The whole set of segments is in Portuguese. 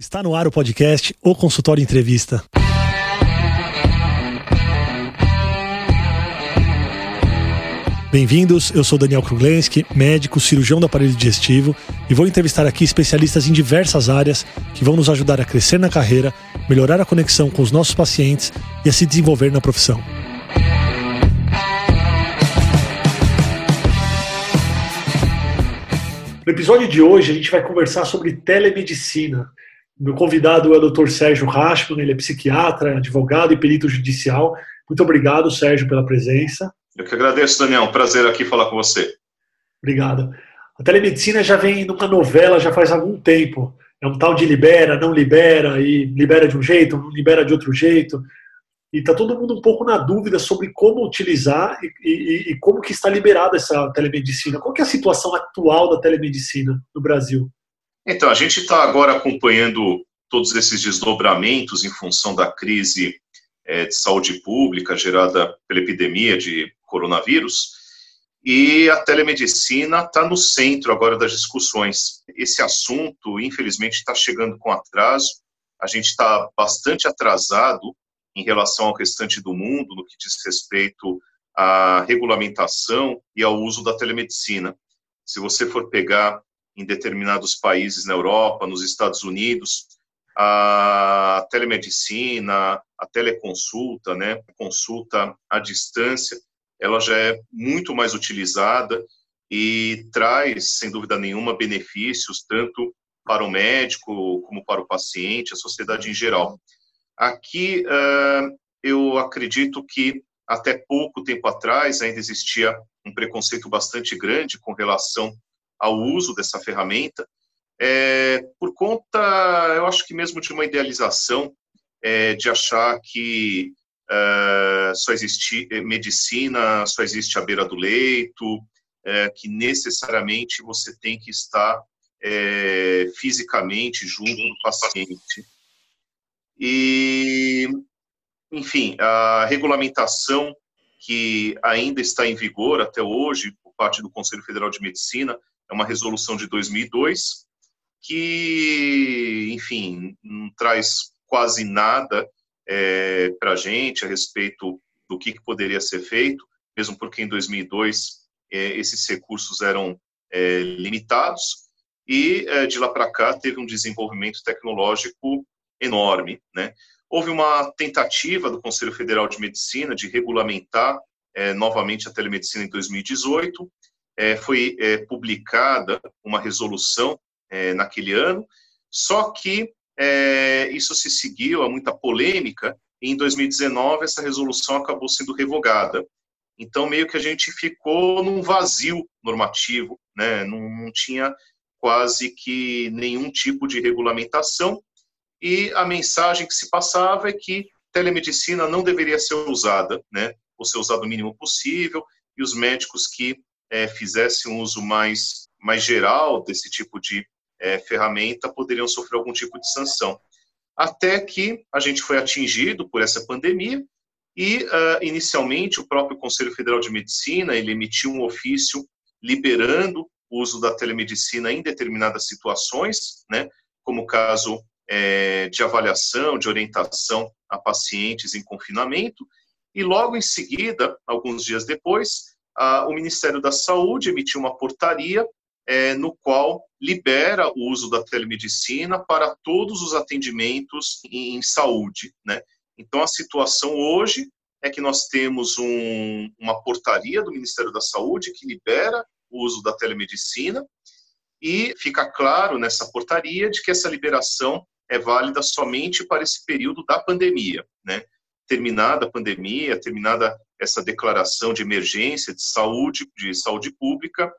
Está no ar o podcast O Consultório Entrevista. Bem-vindos, eu sou Daniel Kruglenski, médico, cirurgião do aparelho digestivo e vou entrevistar aqui especialistas em diversas áreas que vão nos ajudar a crescer na carreira, melhorar a conexão com os nossos pacientes e a se desenvolver na profissão. No episódio de hoje, a gente vai conversar sobre telemedicina. Meu convidado é o Dr. Sérgio Rashman, ele é psiquiatra, advogado e perito judicial. Muito obrigado, Sérgio, pela presença. Eu que agradeço, Daniel. Um prazer aqui falar com você. Obrigado. A telemedicina já vem numa novela já faz algum tempo. É um tal de libera, não libera, e libera de um jeito, não libera de outro jeito. E está todo mundo um pouco na dúvida sobre como utilizar e, e, e como que está liberada essa telemedicina. Qual é a situação atual da telemedicina no Brasil? Então, a gente está agora acompanhando todos esses desdobramentos em função da crise é, de saúde pública gerada pela epidemia de coronavírus, e a telemedicina está no centro agora das discussões. Esse assunto, infelizmente, está chegando com atraso, a gente está bastante atrasado em relação ao restante do mundo no que diz respeito à regulamentação e ao uso da telemedicina. Se você for pegar em determinados países na Europa, nos Estados Unidos, a telemedicina, a teleconsulta, né, consulta à distância, ela já é muito mais utilizada e traz, sem dúvida nenhuma, benefícios tanto para o médico como para o paciente, a sociedade em geral. Aqui, eu acredito que até pouco tempo atrás ainda existia um preconceito bastante grande com relação ao uso dessa ferramenta, é, por conta, eu acho que mesmo de uma idealização, é, de achar que é, só existe é, medicina, só existe à beira do leito, é, que necessariamente você tem que estar é, fisicamente junto do paciente. E, enfim, a regulamentação que ainda está em vigor até hoje, por parte do Conselho Federal de Medicina, é uma resolução de 2002 que, enfim, não traz quase nada é, para a gente a respeito do que, que, poderia ser feito, mesmo porque em 2002 é, esses recursos eram é, limitados e é, de lá para cá teve um desenvolvimento tecnológico enorme, né? Houve uma tentativa do Conselho Federal de Medicina de regulamentar é, novamente a telemedicina em 2018, é, foi é, publicada uma resolução é, naquele ano, só que é, isso se seguiu a muita polêmica, e em 2019 essa resolução acabou sendo revogada. Então, meio que a gente ficou num vazio normativo, né? não, não tinha quase que nenhum tipo de regulamentação, e a mensagem que se passava é que telemedicina não deveria ser usada, né? ou ser usada o mínimo possível, e os médicos que é, fizesse um uso mais, mais geral desse tipo de é, ferramenta poderiam sofrer algum tipo de sanção. Até que a gente foi atingido por essa pandemia e, uh, inicialmente, o próprio Conselho Federal de Medicina ele emitiu um ofício liberando o uso da telemedicina em determinadas situações, né, como o caso é, de avaliação, de orientação a pacientes em confinamento, e logo em seguida, alguns dias depois, o Ministério da Saúde emitiu uma portaria é, no qual libera o uso da telemedicina para todos os atendimentos em, em saúde. Né? Então, a situação hoje é que nós temos um, uma portaria do Ministério da Saúde que libera o uso da telemedicina e fica claro nessa portaria de que essa liberação é válida somente para esse período da pandemia, né? Terminada a pandemia, terminada essa declaração de emergência de saúde, de saúde pública,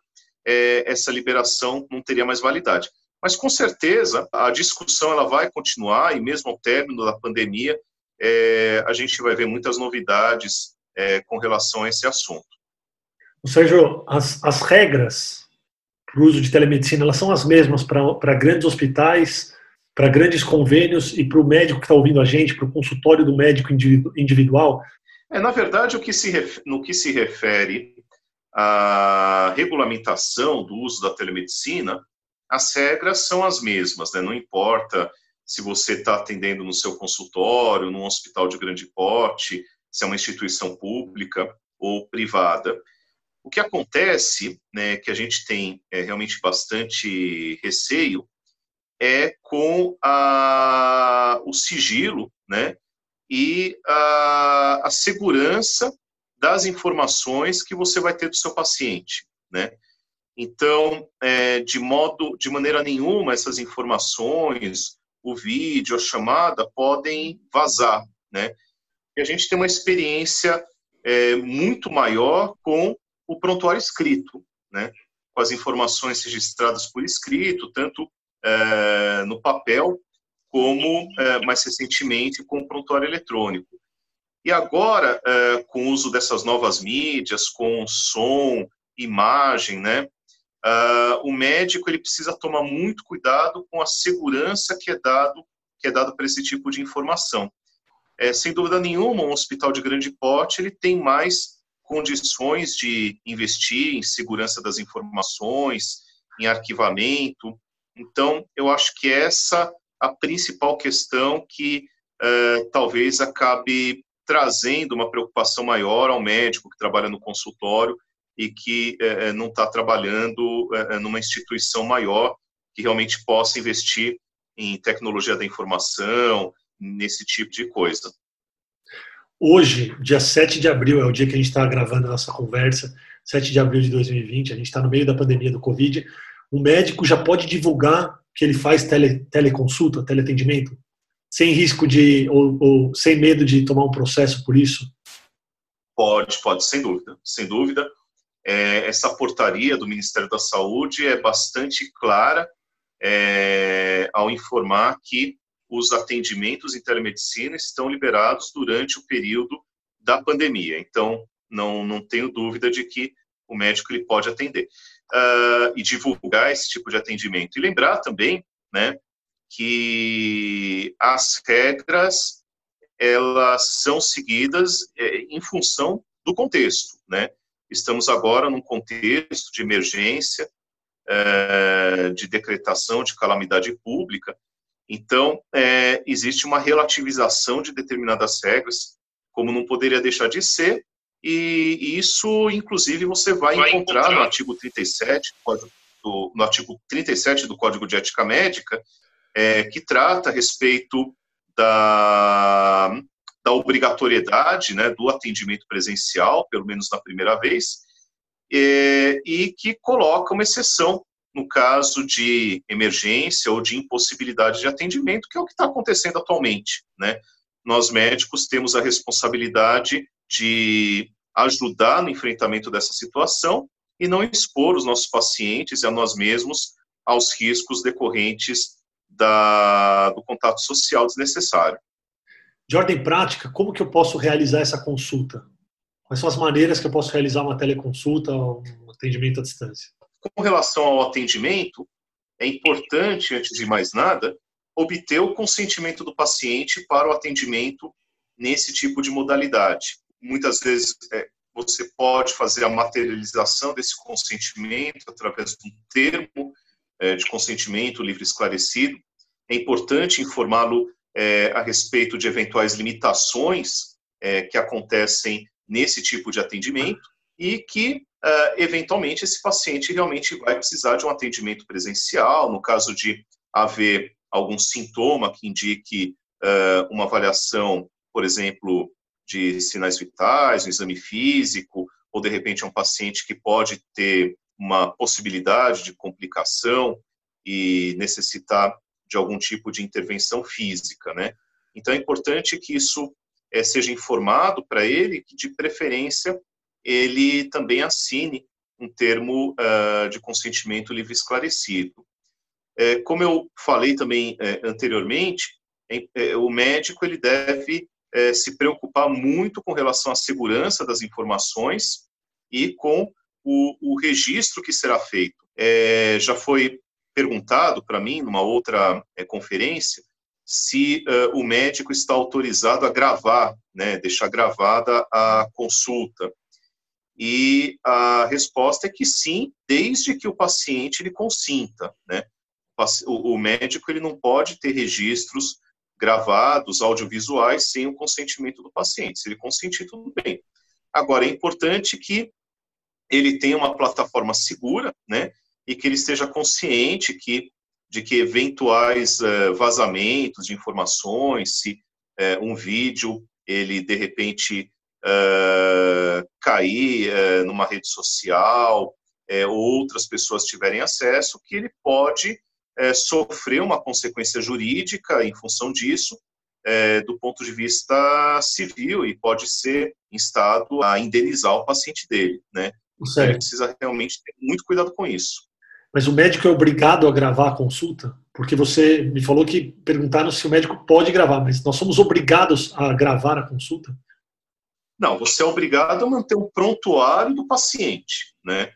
é, essa liberação não teria mais validade. Mas com certeza a discussão ela vai continuar e mesmo ao término da pandemia é, a gente vai ver muitas novidades é, com relação a esse assunto. Sérgio, as, as regras para o uso de telemedicina elas são as mesmas para grandes hospitais, para grandes convênios e para o médico que está ouvindo a gente, para o consultório do médico individual? É, na verdade, o que se, no que se refere à regulamentação do uso da telemedicina, as regras são as mesmas, né? não importa se você está atendendo no seu consultório, num hospital de grande porte, se é uma instituição pública ou privada. O que acontece, né, que a gente tem é, realmente bastante receio, é com a, o sigilo, né, e a, a segurança das informações que você vai ter do seu paciente, né? Então, é, de modo, de maneira nenhuma, essas informações, o vídeo, a chamada, podem vazar, né? E a gente tem uma experiência é, muito maior com o prontuário escrito, né? Com as informações registradas por escrito, tanto é, no papel como é, mais recentemente com o prontuário eletrônico. E agora, é, com o uso dessas novas mídias, com som, imagem, né, uh, o médico ele precisa tomar muito cuidado com a segurança que é dado que é dado para esse tipo de informação. É, sem dúvida nenhuma, um hospital de grande porte ele tem mais condições de investir em segurança das informações, em arquivamento. Então, eu acho que essa a principal questão que uh, talvez acabe trazendo uma preocupação maior ao médico que trabalha no consultório e que é, não está trabalhando é, numa instituição maior que realmente possa investir em tecnologia da informação, nesse tipo de coisa. Hoje, dia 7 de abril, é o dia que a gente está gravando a nossa conversa, 7 de abril de 2020, a gente está no meio da pandemia do Covid. O médico já pode divulgar que ele faz tele, teleconsulta, teleatendimento? sem risco de ou, ou, sem medo de tomar um processo por isso? Pode, pode, sem dúvida, sem dúvida. É, essa portaria do Ministério da Saúde é bastante clara é, ao informar que os atendimentos em telemedicina estão liberados durante o período da pandemia. Então, não, não tenho dúvida de que o médico ele pode atender uh, e divulgar esse tipo de atendimento. E lembrar também, né, que as regras elas são seguidas é, em função do contexto, né? Estamos agora num contexto de emergência, é, de decretação de calamidade pública, então é, existe uma relativização de determinadas regras, como não poderia deixar de ser, e isso, inclusive, você vai, vai encontrar, encontrar, no artigo 37 do, no artigo 37 do Código de Ética Médica, é, que trata a respeito da, da obrigatoriedade né, do atendimento presencial, pelo menos na primeira vez, é, e que coloca uma exceção no caso de emergência ou de impossibilidade de atendimento, que é o que está acontecendo atualmente. Né? Nós médicos temos a responsabilidade de ajudar no enfrentamento dessa situação e não expor os nossos pacientes e a nós mesmos aos riscos decorrentes da, do contato social desnecessário. De ordem prática, como que eu posso realizar essa consulta? Quais são as maneiras que eu posso realizar uma teleconsulta, um atendimento à distância? Com relação ao atendimento, é importante, antes de mais nada, obter o consentimento do paciente para o atendimento nesse tipo de modalidade. Muitas vezes é, você pode fazer a materialização desse consentimento através de um termo é, de consentimento livre esclarecido, é importante informá-lo é, a respeito de eventuais limitações é, que acontecem nesse tipo de atendimento e que, é, eventualmente, esse paciente realmente vai precisar de um atendimento presencial, no caso de haver algum sintoma que indique é, uma avaliação, por exemplo, de sinais vitais, um exame físico, ou de repente é um paciente que pode ter uma possibilidade de complicação e necessitar de algum tipo de intervenção física, né? Então é importante que isso é, seja informado para ele, que de preferência ele também assine um termo uh, de consentimento livre esclarecido. É, como eu falei também é, anteriormente, o médico ele deve se preocupar muito com relação à segurança das informações e com o, o registro que será feito. já foi perguntado para mim, numa outra é, conferência, se uh, o médico está autorizado a gravar, né, deixar gravada a consulta. E a resposta é que sim, desde que o paciente ele consinta, né? O, o médico ele não pode ter registros gravados, audiovisuais, sem o consentimento do paciente. Se ele consentir, tudo bem. Agora, é importante que ele tenha uma plataforma segura, né, e que ele esteja consciente que, de que eventuais uh, vazamentos de informações, se uh, um vídeo, ele, de repente, uh, cair numa rede social, outras pessoas tiverem acesso, que ele pode é, sofrer uma consequência jurídica em função disso, é, do ponto de vista civil, e pode ser instado a indenizar o paciente dele, né? Certo. Ele precisa realmente ter muito cuidado com isso. Mas o médico é obrigado a gravar a consulta? Porque você me falou que perguntaram se o médico pode gravar, mas nós somos obrigados a gravar a consulta? Não, você é obrigado a manter o prontuário do paciente, né?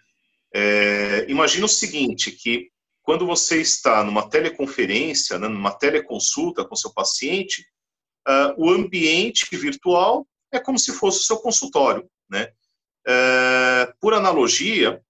É, imagina o seguinte, que quando você está numa teleconferência, né, numa teleconsulta com seu paciente, uh, o ambiente virtual é como se fosse o seu consultório, né? Uh, por analogia,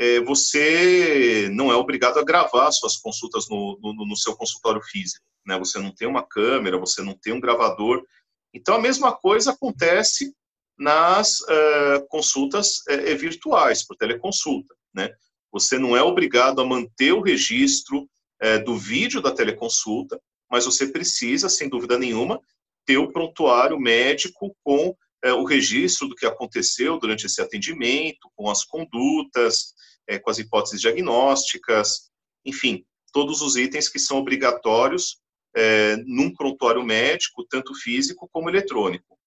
uh, você não é obrigado a gravar suas consultas no, no, no, seu consultório físico, né? Você não tem uma câmera, você não tem um gravador. Então, a mesma coisa acontece nas eh, consultas eh, virtuais, por teleconsulta, né? Você não é obrigado a manter o registro é, do vídeo da teleconsulta, mas você precisa, sem dúvida nenhuma, ter o prontuário médico com é, o registro do que aconteceu durante esse atendimento, com as condutas, é, com as hipóteses diagnósticas, enfim, todos os itens que são obrigatórios é, num prontuário médico, tanto físico como eletrônico.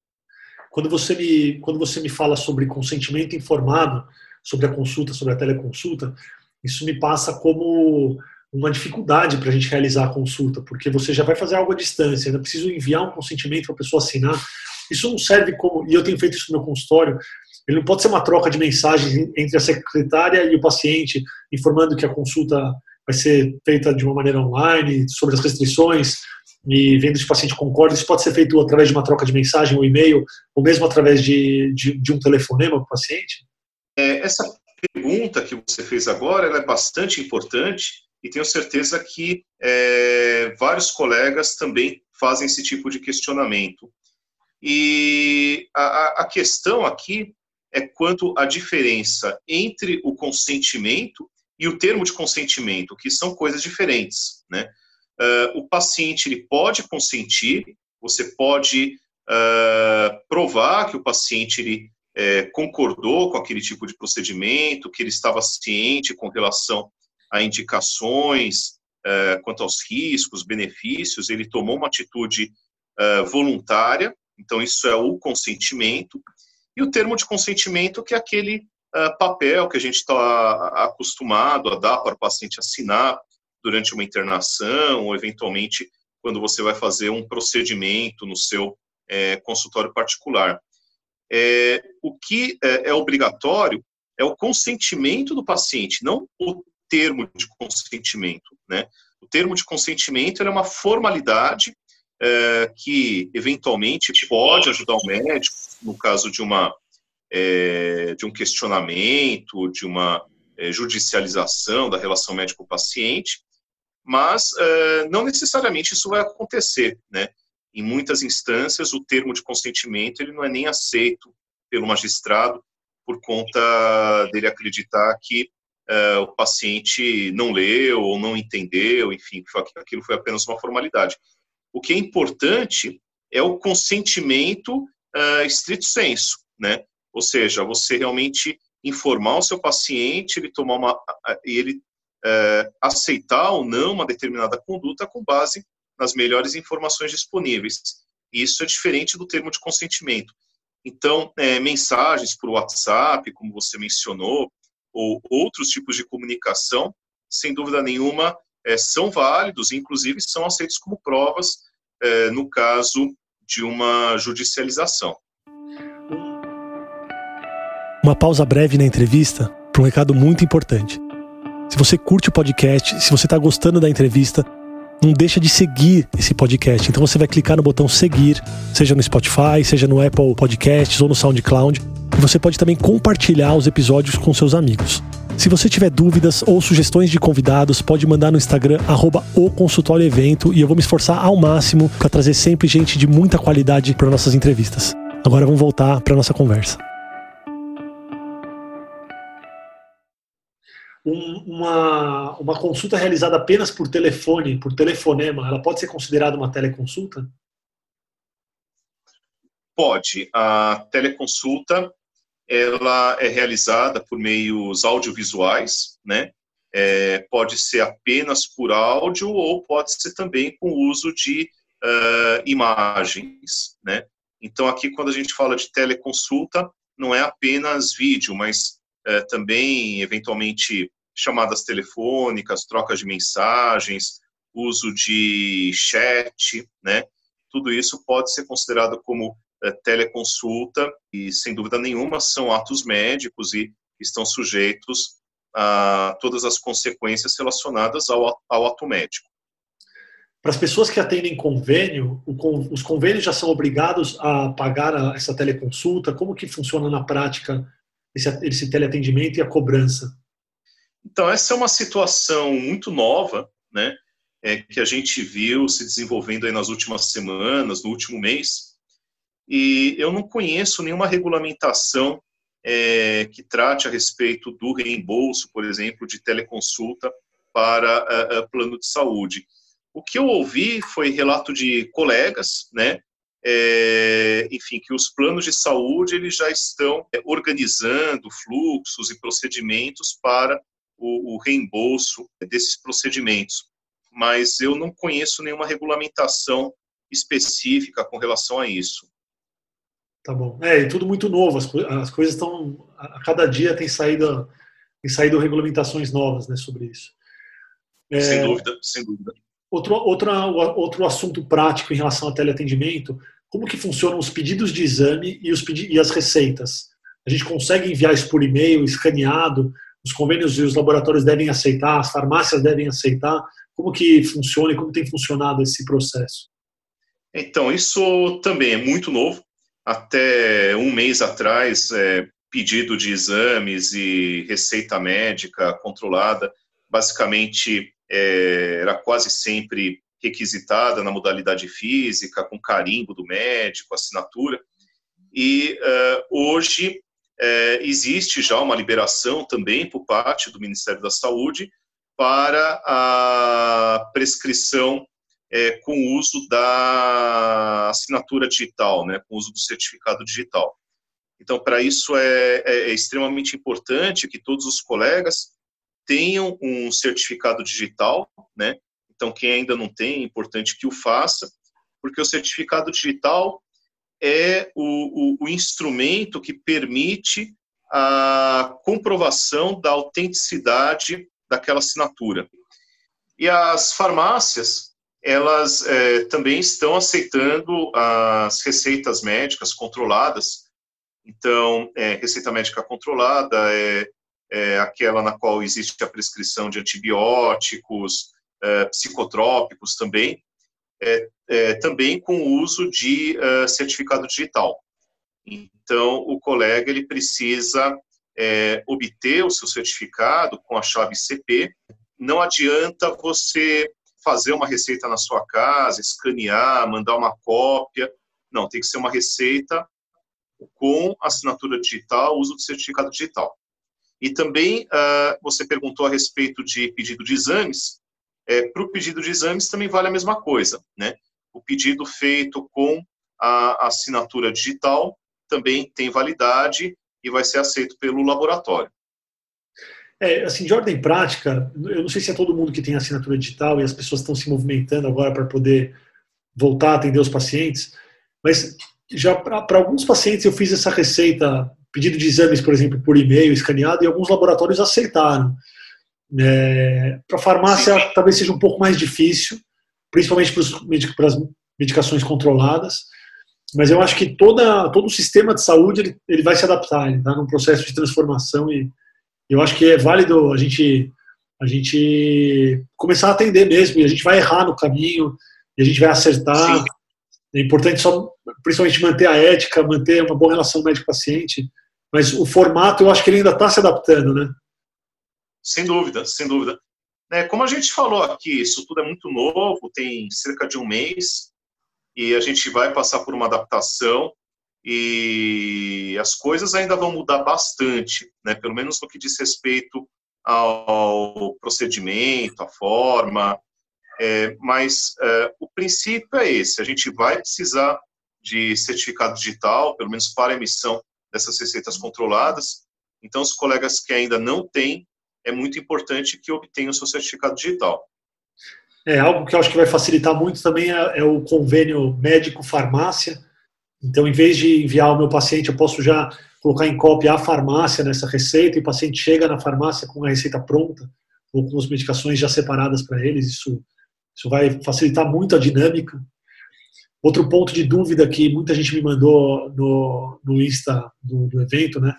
Quando você me, quando você me fala sobre consentimento informado, sobre a consulta, sobre a teleconsulta, isso me passa como uma dificuldade para a gente realizar a consulta, porque você já vai fazer algo à distância, ainda preciso enviar um consentimento para a pessoa assinar. Isso não serve como, e eu tenho feito isso no meu consultório, ele não pode ser uma troca de mensagens entre a secretária e o paciente, informando que a consulta vai ser feita de uma maneira online, sobre as restrições, e vendo se o paciente concorda. Isso pode ser feito através de uma troca de mensagem, ou e-mail, ou mesmo através de, de, de um telefonema para o paciente? É, essa pergunta que você fez agora é bastante importante e tenho certeza que é, vários colegas também fazem esse tipo de questionamento. E a, a questão aqui é quanto à diferença entre o consentimento e o termo de consentimento, que são coisas diferentes. Né? Uh, o paciente ele pode consentir, você pode uh, provar que o paciente ele é, concordou com aquele tipo de procedimento, que ele estava ciente com relação a indicações é, quanto aos riscos, benefícios, ele tomou uma atitude é, voluntária, então isso é o consentimento, e o termo de consentimento, que é aquele é, papel que a gente está acostumado a dar para o paciente assinar durante uma internação, ou eventualmente quando você vai fazer um procedimento no seu é, consultório particular. É, o que é, é obrigatório é o consentimento do paciente, não o termo de consentimento. Né? O termo de consentimento é uma formalidade é, que eventualmente pode ajudar o médico no caso de uma é, de um questionamento, de uma é, judicialização da relação médico-paciente, mas é, não necessariamente isso vai acontecer, né? Em muitas instâncias, o termo de consentimento ele não é nem aceito pelo magistrado por conta dele acreditar que uh, o paciente não leu ou não entendeu, enfim, aquilo foi apenas uma formalidade. O que é importante é o consentimento uh, estrito senso, né? Ou seja, você realmente informar o seu paciente, ele tomar uma, ele uh, aceitar ou não uma determinada conduta com base nas melhores informações disponíveis. Isso é diferente do termo de consentimento. Então, é, mensagens por WhatsApp, como você mencionou, ou outros tipos de comunicação, sem dúvida nenhuma, é, são válidos, inclusive são aceitos como provas é, no caso de uma judicialização. Uma pausa breve na entrevista para um recado muito importante. Se você curte o podcast, se você está gostando da entrevista, não deixa de seguir esse podcast. Então você vai clicar no botão seguir, seja no Spotify, seja no Apple Podcasts ou no SoundCloud. E você pode também compartilhar os episódios com seus amigos. Se você tiver dúvidas ou sugestões de convidados, pode mandar no Instagram, arroba o consultório evento, e eu vou me esforçar ao máximo para trazer sempre gente de muita qualidade para nossas entrevistas. Agora vamos voltar para nossa conversa. Um, uma, uma consulta realizada apenas por telefone, por telefonema, ela pode ser considerada uma teleconsulta? Pode. A teleconsulta ela é realizada por meios audiovisuais, né? É, pode ser apenas por áudio ou pode ser também com o uso de uh, imagens, né? Então aqui quando a gente fala de teleconsulta não é apenas vídeo, mas uh, também eventualmente chamadas telefônicas, trocas de mensagens, uso de chat, né? Tudo isso pode ser considerado como é, teleconsulta e, sem dúvida nenhuma, são atos médicos e estão sujeitos a todas as consequências relacionadas ao, ao ato médico. Para as pessoas que atendem convênio, os convênios já são obrigados a pagar essa teleconsulta? Como que funciona na prática esse, esse teleatendimento e a cobrança? Então, essa é uma situação muito nova, né, é, que a gente viu se desenvolvendo aí nas últimas semanas, no último mês, e eu não conheço nenhuma regulamentação é, que trate a respeito do reembolso, por exemplo, de teleconsulta para uh, uh, plano de saúde. O que eu ouvi foi relato de colegas, né, é, enfim, que os planos de saúde eles já estão é, organizando fluxos e procedimentos para o, o, reembolso desses procedimentos. Mas eu não conheço nenhuma regulamentação específica com relação a isso. Tá bom. É, e tudo muito novo. As, as coisas estão. A cada dia tem saído, tem saído regulamentações novas né, sobre isso. É, sem dúvida, sem dúvida. Outro, outra, outro assunto prático em relação ao teleatendimento: como que funcionam os pedidos de exame e, os pedi e as receitas? A gente consegue enviar isso por e-mail, escaneado? Os convênios e os laboratórios devem aceitar? As farmácias devem aceitar? Como que funciona e como tem funcionado esse processo? Então, isso também é muito novo até um mês atrás, é, pedido de exames e receita médica controlada, basicamente é, era quase sempre requisitada na modalidade física, com carimbo do médico, assinatura. E uh, hoje é, existe já uma liberação também por parte do Ministério da Saúde para a prescrição é, com o uso da assinatura digital, né, com o uso do certificado digital. Então, para isso é, é, é, extremamente importante que todos os colegas tenham um certificado digital, né? Então, quem ainda não tem, é importante que o faça, porque o certificado digital é o, o, o instrumento que permite a comprovação da autenticidade daquela assinatura. E as farmácias, elas é, também estão aceitando as receitas médicas controladas. Então, é, receita médica controlada é, é, aquela na qual existe a prescrição de antibióticos, é, psicotrópicos também, é, é, também com o uso de certificado digital. Então, o colega ele precisa obter o seu certificado com a chave CP. Não adianta você fazer uma receita na sua casa, escanear, mandar uma cópia. Não, tem que ser uma receita com assinatura digital, uso de certificado digital. E também uh, você perguntou a respeito de pedido de exames. É, Para o pedido de exames também vale a mesma coisa, né? O pedido feito com a assinatura digital também tem validade e vai ser aceito pelo laboratório. É, assim, de ordem prática, eu não sei se é todo mundo que tem assinatura digital e as pessoas estão se movimentando agora para poder voltar a atender os pacientes, mas já para alguns pacientes eu fiz essa receita, pedido de exames, por exemplo, por e-mail, escaneado, e alguns laboratórios aceitaram. É, para farmácia talvez seja um pouco mais difícil, principalmente para as medicações controladas, mas eu acho que toda, todo o sistema de saúde ele, ele vai se adaptar, ele está num processo de transformação e eu acho que é válido a gente a gente começar a atender mesmo, e a gente vai errar no caminho, e a gente vai acertar. Sim. É importante só, principalmente, manter a ética, manter uma boa relação médico-paciente, mas o formato eu acho que ele ainda está se adaptando, né? Sem dúvida, sem dúvida. É, como a gente falou aqui, isso tudo é muito novo, tem cerca de um mês, e a gente vai passar por uma adaptação, e as coisas ainda vão mudar bastante, né? pelo menos no que diz respeito ao procedimento, à forma, é, mas é, o princípio é esse: a gente vai precisar de certificado digital, pelo menos para emissão dessas receitas controladas. Então, os colegas que ainda não têm, é muito importante que obtenham o seu certificado digital. É algo que eu acho que vai facilitar muito também é, é o convênio médico-farmácia. Então, em vez de enviar o meu paciente, eu posso já colocar em cópia a farmácia nessa receita e o paciente chega na farmácia com a receita pronta ou com as medicações já separadas para eles. Isso, isso vai facilitar muito a dinâmica. Outro ponto de dúvida que muita gente me mandou no, no Insta do, do evento, né,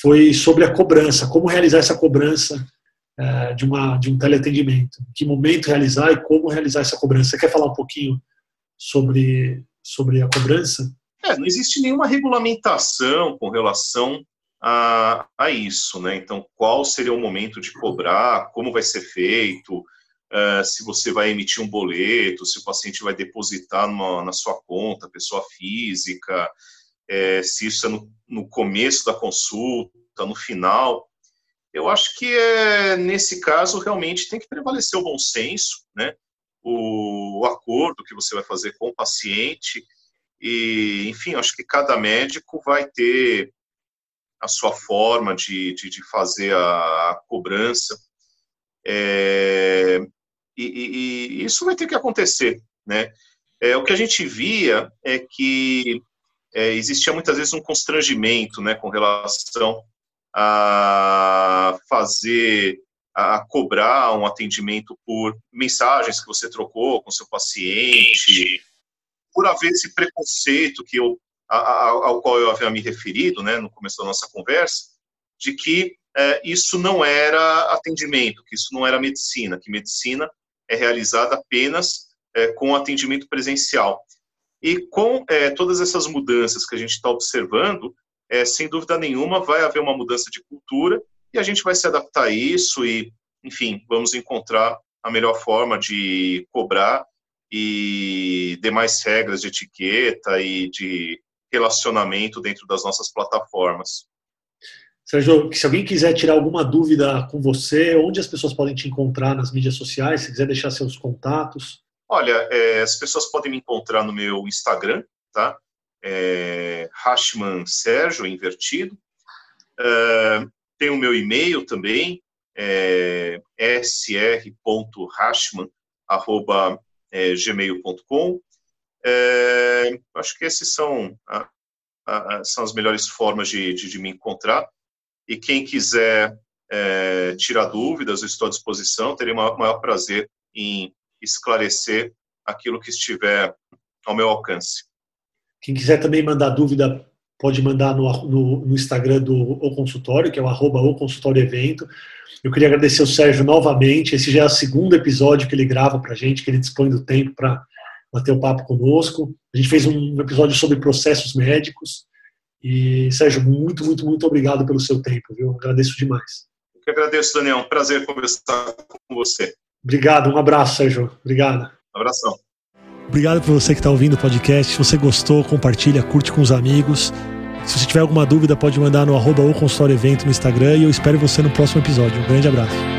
foi sobre a cobrança, como realizar essa cobrança é, de, uma, de um teleatendimento, que momento realizar e como realizar essa cobrança. Você quer falar um pouquinho sobre, sobre a cobrança? É, não existe nenhuma regulamentação com relação a, a isso, né? Então, qual seria o momento de cobrar, como vai ser feito, uh, se você vai emitir um boleto, se o paciente vai depositar numa, na sua conta, pessoa física, é, se isso é no, no, começo da consulta, no final. Eu acho que é, nesse caso realmente tem que prevalecer o bom senso, né? o, o acordo que você vai fazer com o paciente e, enfim, acho que cada médico vai ter a sua forma de, de, de fazer a, a cobrança. É, e, e, e, isso vai ter que acontecer, né? É, o que a gente via é que é, existia muitas vezes um constrangimento, né, com relação a fazer, a cobrar um atendimento por mensagens que você trocou com seu paciente, por haver esse preconceito que eu, ao qual eu havia me referido, né, no começo da nossa conversa, de que é, isso não era atendimento, que isso não era medicina, que medicina é realizada apenas é, com atendimento presencial. E com é, todas essas mudanças que a gente está observando, é, sem dúvida nenhuma vai haver uma mudança de cultura e a gente vai se adaptar a isso e, enfim, vamos encontrar a melhor forma de cobrar e demais regras de etiqueta e de relacionamento dentro das nossas plataformas. Sérgio, se alguém quiser tirar alguma dúvida com você, onde as pessoas podem te encontrar nas mídias sociais, se quiser deixar seus contatos. Olha, é, as pessoas podem me encontrar no meu Instagram, tá? É, Hashman Sérgio, invertido. É, tem o meu e-mail também, é, sr.hashman.gmail.com. É, acho que esses são, a, a, são as melhores formas de, de, de me encontrar. E quem quiser é, tirar dúvidas, eu estou à disposição, terei o maior, maior prazer em esclarecer aquilo que estiver ao meu alcance. Quem quiser também mandar dúvida, pode mandar no, no, no Instagram do O Consultório, que é o arroba O Consultório Evento. Eu queria agradecer o Sérgio novamente. Esse já é o segundo episódio que ele grava para a gente, que ele dispõe do tempo para bater o papo conosco. A gente fez um episódio sobre processos médicos. E, Sérgio, muito, muito, muito obrigado pelo seu tempo, viu? Agradeço demais. Eu que agradeço, Daniel. Um prazer conversar com você. Obrigado, um abraço, Sérgio. Obrigado. Um abração. Obrigado por você que está ouvindo o podcast. Se você gostou, compartilha, curte com os amigos. Se você tiver alguma dúvida, pode mandar no arroba ou consultório evento no Instagram e eu espero você no próximo episódio. Um grande abraço.